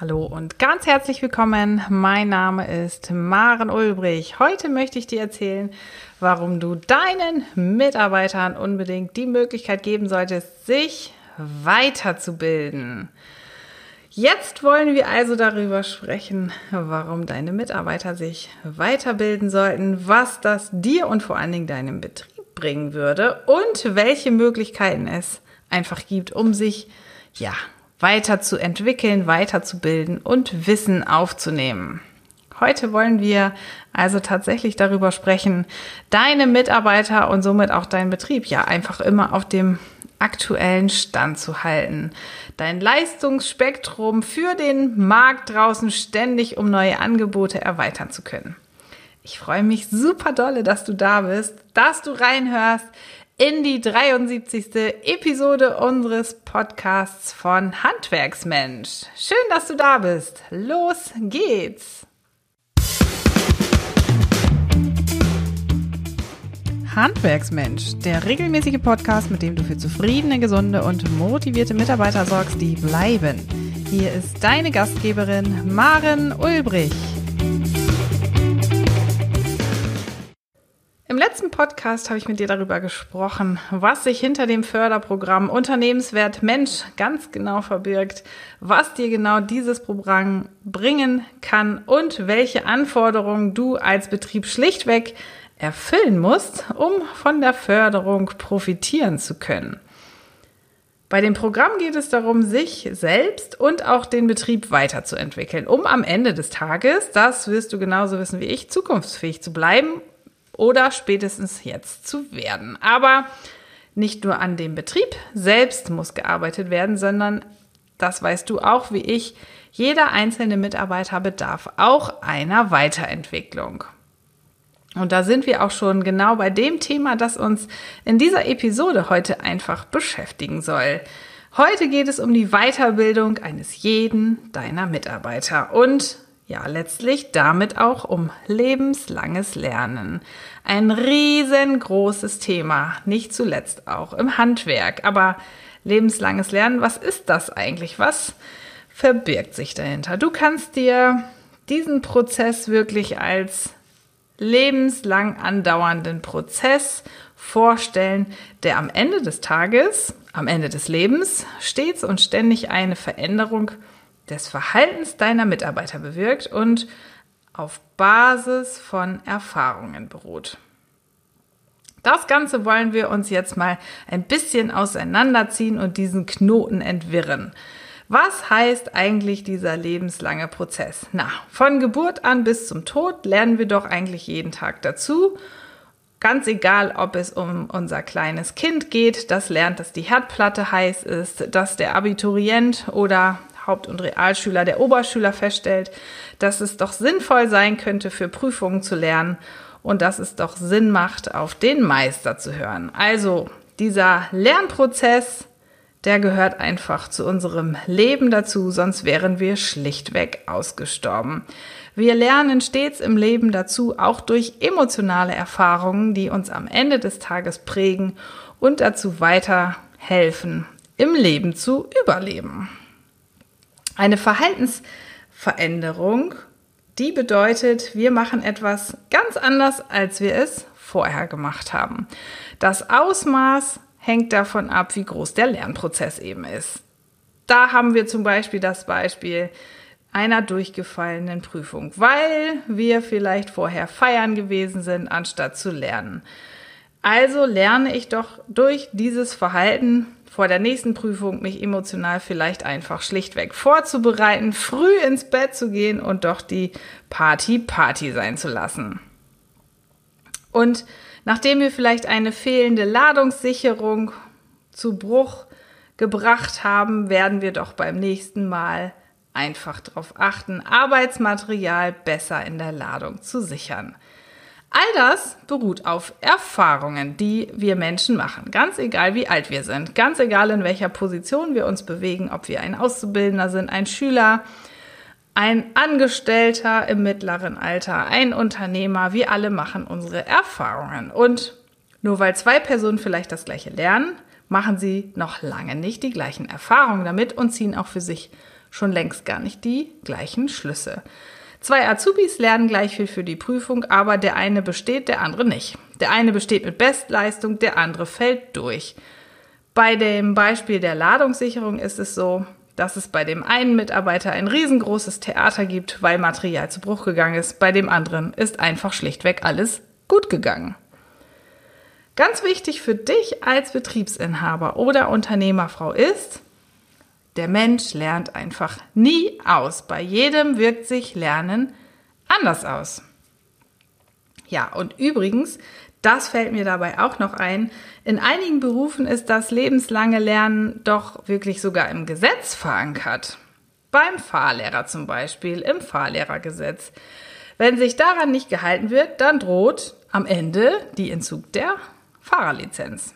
Hallo und ganz herzlich willkommen. Mein Name ist Maren Ulbrich. Heute möchte ich dir erzählen, warum du deinen Mitarbeitern unbedingt die Möglichkeit geben solltest, sich weiterzubilden. Jetzt wollen wir also darüber sprechen, warum deine Mitarbeiter sich weiterbilden sollten, was das dir und vor allen Dingen deinem Betrieb bringen würde und welche Möglichkeiten es einfach gibt, um sich ja weiterzuentwickeln, weiterzubilden und Wissen aufzunehmen. Heute wollen wir also tatsächlich darüber sprechen, deine Mitarbeiter und somit auch deinen Betrieb ja einfach immer auf dem aktuellen Stand zu halten. Dein Leistungsspektrum für den Markt draußen ständig, um neue Angebote erweitern zu können. Ich freue mich super dolle, dass du da bist, dass du reinhörst in die 73. Episode unseres Podcasts von Handwerksmensch. Schön, dass du da bist. Los geht's! Handwerksmensch, der regelmäßige Podcast, mit dem du für zufriedene, gesunde und motivierte Mitarbeiter sorgst, die bleiben. Hier ist deine Gastgeberin Maren Ulbrich. Letzten Podcast habe ich mit dir darüber gesprochen, was sich hinter dem Förderprogramm Unternehmenswert Mensch ganz genau verbirgt, was dir genau dieses Programm bringen kann und welche Anforderungen du als Betrieb schlichtweg erfüllen musst, um von der Förderung profitieren zu können. Bei dem Programm geht es darum, sich selbst und auch den Betrieb weiterzuentwickeln, um am Ende des Tages, das wirst du genauso wissen wie ich, zukunftsfähig zu bleiben oder spätestens jetzt zu werden. Aber nicht nur an dem Betrieb selbst muss gearbeitet werden, sondern das weißt du auch wie ich, jeder einzelne Mitarbeiter bedarf auch einer Weiterentwicklung. Und da sind wir auch schon genau bei dem Thema, das uns in dieser Episode heute einfach beschäftigen soll. Heute geht es um die Weiterbildung eines jeden deiner Mitarbeiter und ja, letztlich damit auch um lebenslanges Lernen. Ein riesengroßes Thema, nicht zuletzt auch im Handwerk. Aber lebenslanges Lernen, was ist das eigentlich? Was verbirgt sich dahinter? Du kannst dir diesen Prozess wirklich als lebenslang andauernden Prozess vorstellen, der am Ende des Tages, am Ende des Lebens stets und ständig eine Veränderung des Verhaltens deiner Mitarbeiter bewirkt und auf Basis von Erfahrungen beruht. Das Ganze wollen wir uns jetzt mal ein bisschen auseinanderziehen und diesen Knoten entwirren. Was heißt eigentlich dieser lebenslange Prozess? Na, von Geburt an bis zum Tod lernen wir doch eigentlich jeden Tag dazu. Ganz egal, ob es um unser kleines Kind geht, das lernt, dass die Herdplatte heiß ist, dass der Abiturient oder Haupt- und Realschüler, der Oberschüler feststellt, dass es doch sinnvoll sein könnte, für Prüfungen zu lernen und dass es doch Sinn macht, auf den Meister zu hören. Also dieser Lernprozess, der gehört einfach zu unserem Leben dazu, sonst wären wir schlichtweg ausgestorben. Wir lernen stets im Leben dazu, auch durch emotionale Erfahrungen, die uns am Ende des Tages prägen und dazu weiterhelfen, im Leben zu überleben. Eine Verhaltensveränderung, die bedeutet, wir machen etwas ganz anders, als wir es vorher gemacht haben. Das Ausmaß hängt davon ab, wie groß der Lernprozess eben ist. Da haben wir zum Beispiel das Beispiel einer durchgefallenen Prüfung, weil wir vielleicht vorher feiern gewesen sind, anstatt zu lernen. Also lerne ich doch durch dieses Verhalten vor der nächsten Prüfung mich emotional vielleicht einfach schlichtweg vorzubereiten, früh ins Bett zu gehen und doch die Party Party sein zu lassen. Und nachdem wir vielleicht eine fehlende Ladungssicherung zu Bruch gebracht haben, werden wir doch beim nächsten Mal einfach darauf achten, Arbeitsmaterial besser in der Ladung zu sichern. All das beruht auf Erfahrungen, die wir Menschen machen. Ganz egal, wie alt wir sind. Ganz egal, in welcher Position wir uns bewegen. Ob wir ein Auszubildender sind, ein Schüler, ein Angestellter im mittleren Alter, ein Unternehmer. Wir alle machen unsere Erfahrungen. Und nur weil zwei Personen vielleicht das gleiche lernen, machen sie noch lange nicht die gleichen Erfahrungen damit und ziehen auch für sich schon längst gar nicht die gleichen Schlüsse. Zwei Azubis lernen gleich viel für die Prüfung, aber der eine besteht, der andere nicht. Der eine besteht mit Bestleistung, der andere fällt durch. Bei dem Beispiel der Ladungssicherung ist es so, dass es bei dem einen Mitarbeiter ein riesengroßes Theater gibt, weil Material zu Bruch gegangen ist, bei dem anderen ist einfach schlichtweg alles gut gegangen. Ganz wichtig für dich als Betriebsinhaber oder Unternehmerfrau ist, der Mensch lernt einfach nie aus. Bei jedem wirkt sich Lernen anders aus. Ja, und übrigens, das fällt mir dabei auch noch ein. In einigen Berufen ist das lebenslange Lernen doch wirklich sogar im Gesetz verankert. Beim Fahrlehrer zum Beispiel, im Fahrlehrergesetz. Wenn sich daran nicht gehalten wird, dann droht am Ende die Entzug der Fahrerlizenz.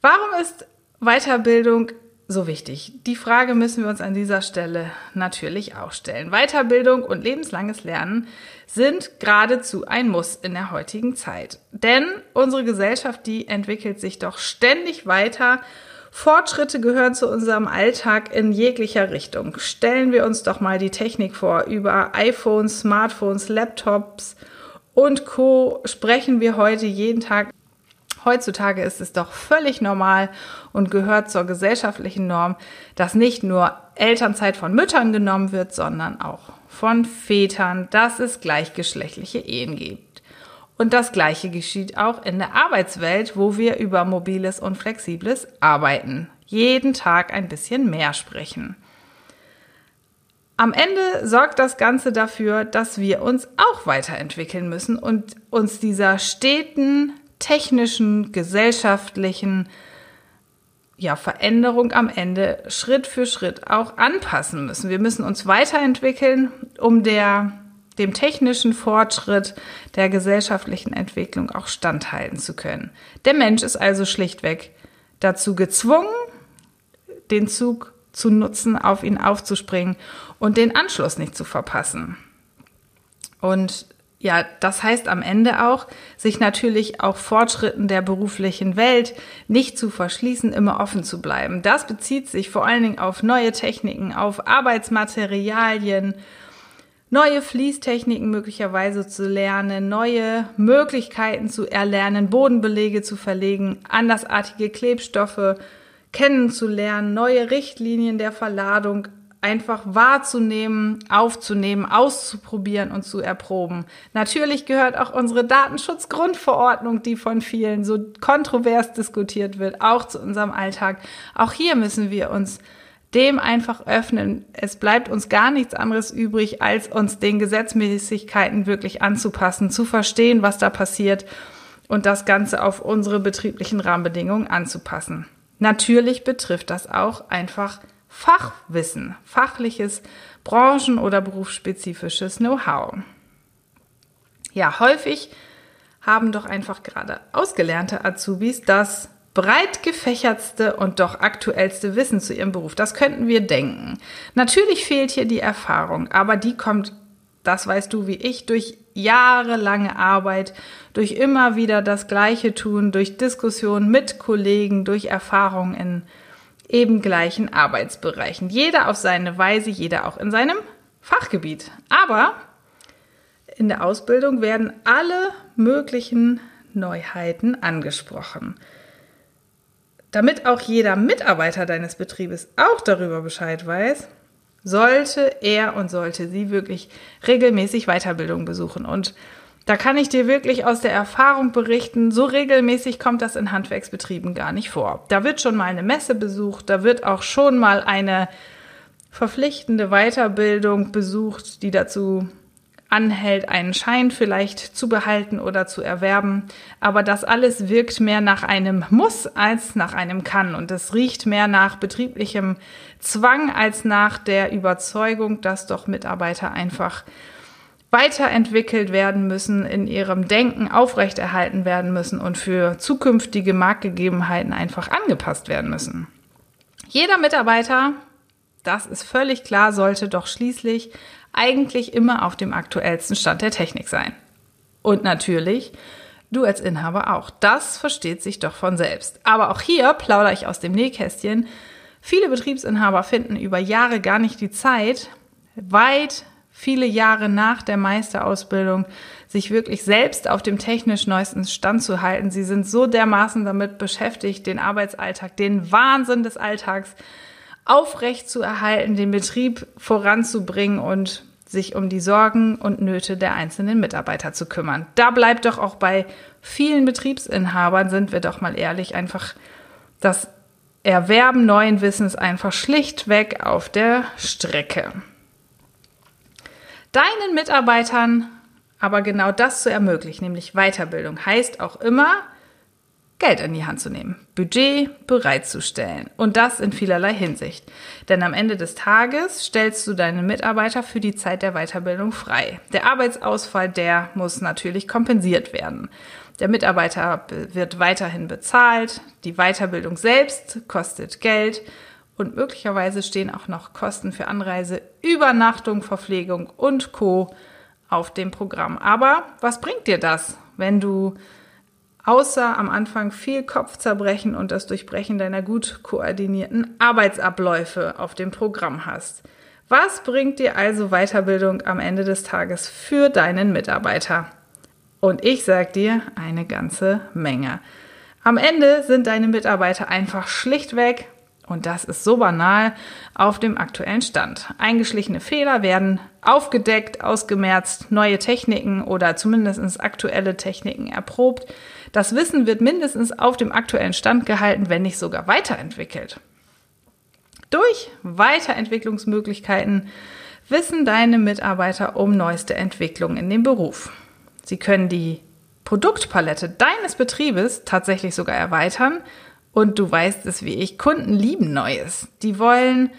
Warum ist Weiterbildung so wichtig? Die Frage müssen wir uns an dieser Stelle natürlich auch stellen. Weiterbildung und lebenslanges Lernen sind geradezu ein Muss in der heutigen Zeit. Denn unsere Gesellschaft, die entwickelt sich doch ständig weiter. Fortschritte gehören zu unserem Alltag in jeglicher Richtung. Stellen wir uns doch mal die Technik vor. Über iPhones, Smartphones, Laptops und Co sprechen wir heute jeden Tag Heutzutage ist es doch völlig normal und gehört zur gesellschaftlichen Norm, dass nicht nur Elternzeit von Müttern genommen wird, sondern auch von Vätern, dass es gleichgeschlechtliche Ehen gibt. Und das Gleiche geschieht auch in der Arbeitswelt, wo wir über mobiles und flexibles Arbeiten jeden Tag ein bisschen mehr sprechen. Am Ende sorgt das Ganze dafür, dass wir uns auch weiterentwickeln müssen und uns dieser steten technischen, gesellschaftlichen ja, Veränderung am Ende Schritt für Schritt auch anpassen müssen. Wir müssen uns weiterentwickeln, um der, dem technischen Fortschritt der gesellschaftlichen Entwicklung auch standhalten zu können. Der Mensch ist also schlichtweg dazu gezwungen, den Zug zu nutzen, auf ihn aufzuspringen und den Anschluss nicht zu verpassen. Und ja, das heißt am Ende auch, sich natürlich auch Fortschritten der beruflichen Welt nicht zu verschließen, immer offen zu bleiben. Das bezieht sich vor allen Dingen auf neue Techniken, auf Arbeitsmaterialien, neue Fließtechniken möglicherweise zu lernen, neue Möglichkeiten zu erlernen, Bodenbelege zu verlegen, andersartige Klebstoffe kennenzulernen, neue Richtlinien der Verladung einfach wahrzunehmen, aufzunehmen, auszuprobieren und zu erproben. Natürlich gehört auch unsere Datenschutzgrundverordnung, die von vielen so kontrovers diskutiert wird, auch zu unserem Alltag. Auch hier müssen wir uns dem einfach öffnen. Es bleibt uns gar nichts anderes übrig, als uns den Gesetzmäßigkeiten wirklich anzupassen, zu verstehen, was da passiert und das Ganze auf unsere betrieblichen Rahmenbedingungen anzupassen. Natürlich betrifft das auch einfach Fachwissen, fachliches, branchen- oder berufsspezifisches Know-how. Ja, häufig haben doch einfach gerade ausgelernte Azubis das breit gefächertste und doch aktuellste Wissen zu ihrem Beruf. Das könnten wir denken. Natürlich fehlt hier die Erfahrung, aber die kommt, das weißt du wie ich, durch jahrelange Arbeit, durch immer wieder das Gleiche tun, durch Diskussionen mit Kollegen, durch Erfahrungen in eben gleichen Arbeitsbereichen. Jeder auf seine Weise, jeder auch in seinem Fachgebiet. Aber in der Ausbildung werden alle möglichen Neuheiten angesprochen. Damit auch jeder Mitarbeiter deines Betriebes auch darüber Bescheid weiß, sollte er und sollte sie wirklich regelmäßig Weiterbildung besuchen. Und da kann ich dir wirklich aus der Erfahrung berichten, so regelmäßig kommt das in Handwerksbetrieben gar nicht vor. Da wird schon mal eine Messe besucht, da wird auch schon mal eine verpflichtende Weiterbildung besucht, die dazu anhält, einen Schein vielleicht zu behalten oder zu erwerben. Aber das alles wirkt mehr nach einem Muss als nach einem Kann. Und es riecht mehr nach betrieblichem Zwang als nach der Überzeugung, dass doch Mitarbeiter einfach weiterentwickelt werden müssen, in ihrem Denken aufrechterhalten werden müssen und für zukünftige Marktgegebenheiten einfach angepasst werden müssen. Jeder Mitarbeiter, das ist völlig klar, sollte doch schließlich eigentlich immer auf dem aktuellsten Stand der Technik sein. Und natürlich du als Inhaber auch. Das versteht sich doch von selbst. Aber auch hier plaudere ich aus dem Nähkästchen Viele Betriebsinhaber finden über Jahre gar nicht die Zeit, weit viele Jahre nach der Meisterausbildung sich wirklich selbst auf dem technisch neuesten Stand zu halten. Sie sind so dermaßen damit beschäftigt, den Arbeitsalltag, den Wahnsinn des Alltags aufrecht zu erhalten, den Betrieb voranzubringen und sich um die Sorgen und Nöte der einzelnen Mitarbeiter zu kümmern. Da bleibt doch auch bei vielen Betriebsinhabern, sind wir doch mal ehrlich, einfach das Erwerben neuen Wissens einfach schlichtweg auf der Strecke deinen Mitarbeitern aber genau das zu ermöglichen, nämlich Weiterbildung, heißt auch immer, Geld in die Hand zu nehmen, Budget bereitzustellen und das in vielerlei Hinsicht. Denn am Ende des Tages stellst du deine Mitarbeiter für die Zeit der Weiterbildung frei. Der Arbeitsausfall, der muss natürlich kompensiert werden. Der Mitarbeiter wird weiterhin bezahlt, die Weiterbildung selbst kostet Geld und möglicherweise stehen auch noch Kosten für Anreise, Übernachtung, Verpflegung und Co. auf dem Programm. Aber was bringt dir das, wenn du außer am Anfang viel Kopfzerbrechen und das Durchbrechen deiner gut koordinierten Arbeitsabläufe auf dem Programm hast? Was bringt dir also Weiterbildung am Ende des Tages für deinen Mitarbeiter? Und ich sag dir eine ganze Menge. Am Ende sind deine Mitarbeiter einfach schlichtweg und das ist so banal auf dem aktuellen Stand. Eingeschlichene Fehler werden aufgedeckt, ausgemerzt, neue Techniken oder zumindest aktuelle Techniken erprobt. Das Wissen wird mindestens auf dem aktuellen Stand gehalten, wenn nicht sogar weiterentwickelt. Durch Weiterentwicklungsmöglichkeiten wissen deine Mitarbeiter um neueste Entwicklungen in dem Beruf. Sie können die Produktpalette deines Betriebes tatsächlich sogar erweitern und du weißt es wie ich, Kunden lieben Neues. Die wollen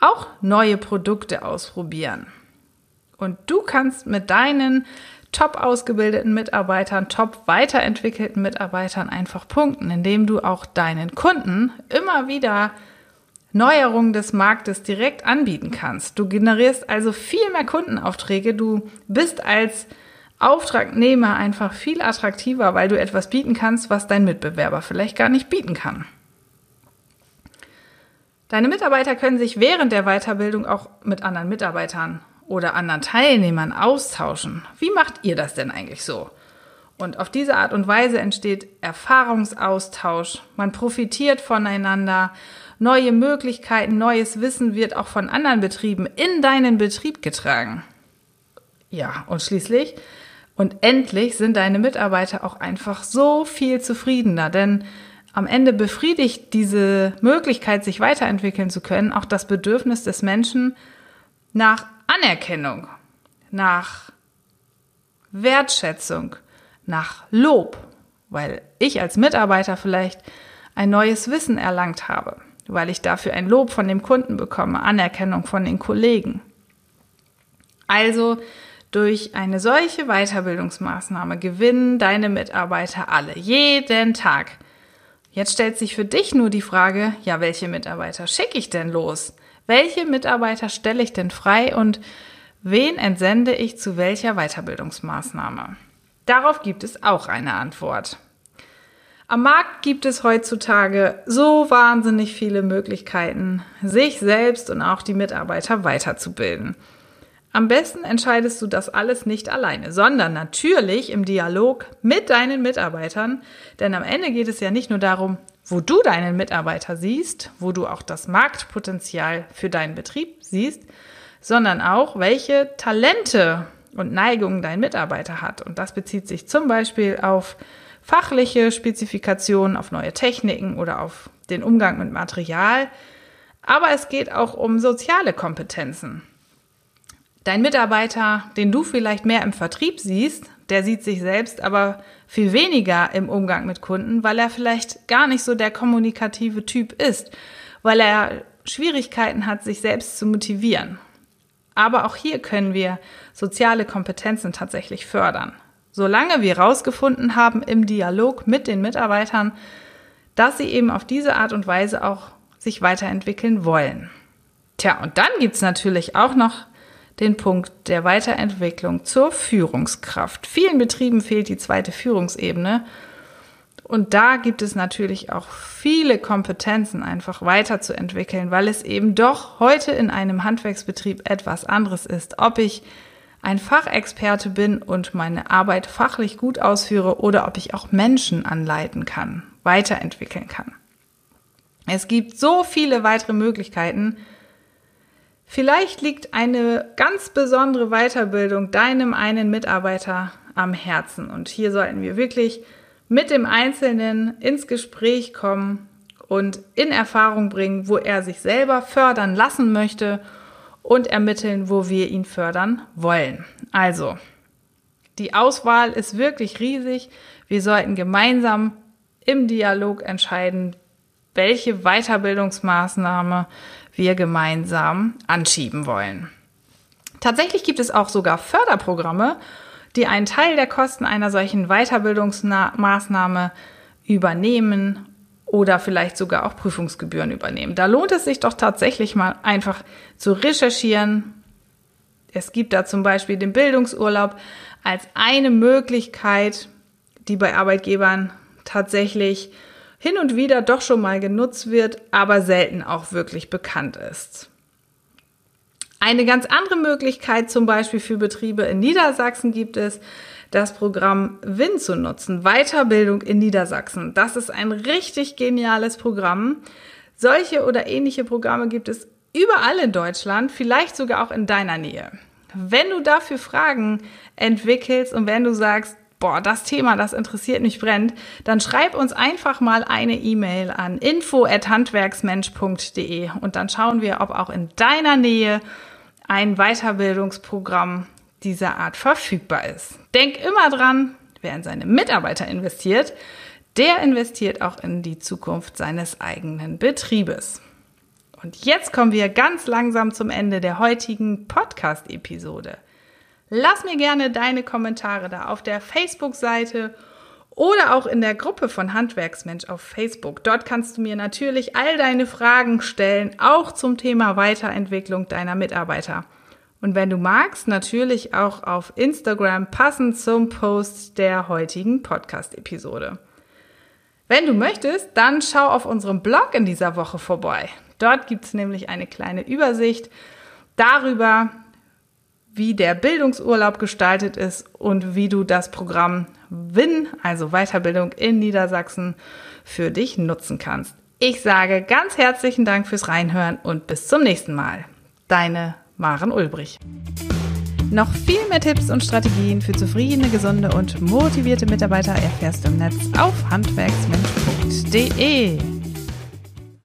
auch neue Produkte ausprobieren. Und du kannst mit deinen top ausgebildeten Mitarbeitern, top weiterentwickelten Mitarbeitern einfach punkten, indem du auch deinen Kunden immer wieder Neuerungen des Marktes direkt anbieten kannst. Du generierst also viel mehr Kundenaufträge. Du bist als Auftragnehmer einfach viel attraktiver, weil du etwas bieten kannst, was dein Mitbewerber vielleicht gar nicht bieten kann. Deine Mitarbeiter können sich während der Weiterbildung auch mit anderen Mitarbeitern oder anderen Teilnehmern austauschen. Wie macht ihr das denn eigentlich so? Und auf diese Art und Weise entsteht Erfahrungsaustausch. Man profitiert voneinander. Neue Möglichkeiten, neues Wissen wird auch von anderen Betrieben in deinen Betrieb getragen. Ja, und schließlich und endlich sind deine Mitarbeiter auch einfach so viel zufriedener, denn am Ende befriedigt diese Möglichkeit, sich weiterentwickeln zu können, auch das Bedürfnis des Menschen nach Anerkennung, nach Wertschätzung, nach Lob, weil ich als Mitarbeiter vielleicht ein neues Wissen erlangt habe, weil ich dafür ein Lob von dem Kunden bekomme, Anerkennung von den Kollegen. Also durch eine solche Weiterbildungsmaßnahme gewinnen deine Mitarbeiter alle, jeden Tag. Jetzt stellt sich für dich nur die Frage, ja, welche Mitarbeiter schicke ich denn los? Welche Mitarbeiter stelle ich denn frei und wen entsende ich zu welcher Weiterbildungsmaßnahme? Darauf gibt es auch eine Antwort. Am Markt gibt es heutzutage so wahnsinnig viele Möglichkeiten, sich selbst und auch die Mitarbeiter weiterzubilden. Am besten entscheidest du das alles nicht alleine, sondern natürlich im Dialog mit deinen Mitarbeitern. Denn am Ende geht es ja nicht nur darum, wo du deinen Mitarbeiter siehst, wo du auch das Marktpotenzial für deinen Betrieb siehst, sondern auch, welche Talente und Neigungen dein Mitarbeiter hat. Und das bezieht sich zum Beispiel auf fachliche Spezifikationen, auf neue Techniken oder auf den Umgang mit Material. Aber es geht auch um soziale Kompetenzen. Dein Mitarbeiter, den du vielleicht mehr im Vertrieb siehst, der sieht sich selbst aber viel weniger im Umgang mit Kunden, weil er vielleicht gar nicht so der kommunikative Typ ist, weil er Schwierigkeiten hat, sich selbst zu motivieren. Aber auch hier können wir soziale Kompetenzen tatsächlich fördern. Solange wir herausgefunden haben im Dialog mit den Mitarbeitern, dass sie eben auf diese Art und Weise auch sich weiterentwickeln wollen. Tja, und dann gibt's natürlich auch noch den Punkt der Weiterentwicklung zur Führungskraft. Vielen Betrieben fehlt die zweite Führungsebene. Und da gibt es natürlich auch viele Kompetenzen einfach weiterzuentwickeln, weil es eben doch heute in einem Handwerksbetrieb etwas anderes ist. Ob ich ein Fachexperte bin und meine Arbeit fachlich gut ausführe oder ob ich auch Menschen anleiten kann, weiterentwickeln kann. Es gibt so viele weitere Möglichkeiten. Vielleicht liegt eine ganz besondere Weiterbildung deinem einen Mitarbeiter am Herzen. Und hier sollten wir wirklich mit dem Einzelnen ins Gespräch kommen und in Erfahrung bringen, wo er sich selber fördern lassen möchte und ermitteln, wo wir ihn fördern wollen. Also, die Auswahl ist wirklich riesig. Wir sollten gemeinsam im Dialog entscheiden, welche Weiterbildungsmaßnahme wir gemeinsam anschieben wollen. Tatsächlich gibt es auch sogar Förderprogramme, die einen Teil der Kosten einer solchen Weiterbildungsmaßnahme übernehmen oder vielleicht sogar auch Prüfungsgebühren übernehmen. Da lohnt es sich doch tatsächlich mal einfach zu recherchieren. Es gibt da zum Beispiel den Bildungsurlaub als eine Möglichkeit, die bei Arbeitgebern tatsächlich hin und wieder doch schon mal genutzt wird, aber selten auch wirklich bekannt ist. Eine ganz andere Möglichkeit zum Beispiel für Betriebe in Niedersachsen gibt es, das Programm WIN zu nutzen, Weiterbildung in Niedersachsen. Das ist ein richtig geniales Programm. Solche oder ähnliche Programme gibt es überall in Deutschland, vielleicht sogar auch in deiner Nähe. Wenn du dafür Fragen entwickelst und wenn du sagst, boah, das Thema, das interessiert mich brennt, dann schreib uns einfach mal eine E-Mail an info@handwerksmensch.de und dann schauen wir, ob auch in deiner Nähe ein Weiterbildungsprogramm dieser Art verfügbar ist. Denk immer dran, wer in seine Mitarbeiter investiert, der investiert auch in die Zukunft seines eigenen Betriebes. Und jetzt kommen wir ganz langsam zum Ende der heutigen Podcast-Episode. Lass mir gerne deine Kommentare da auf der Facebook-Seite oder auch in der Gruppe von Handwerksmensch auf Facebook. Dort kannst du mir natürlich all deine Fragen stellen, auch zum Thema Weiterentwicklung deiner Mitarbeiter. Und wenn du magst, natürlich auch auf Instagram passend zum Post der heutigen Podcast-Episode. Wenn du möchtest, dann schau auf unserem Blog in dieser Woche vorbei. Dort gibt es nämlich eine kleine Übersicht darüber, wie der Bildungsurlaub gestaltet ist und wie du das Programm WIN, also Weiterbildung in Niedersachsen, für dich nutzen kannst. Ich sage ganz herzlichen Dank fürs Reinhören und bis zum nächsten Mal. Deine Maren Ulbrich. Noch viel mehr Tipps und Strategien für zufriedene, gesunde und motivierte Mitarbeiter erfährst du im Netz auf handwerksmensch.de.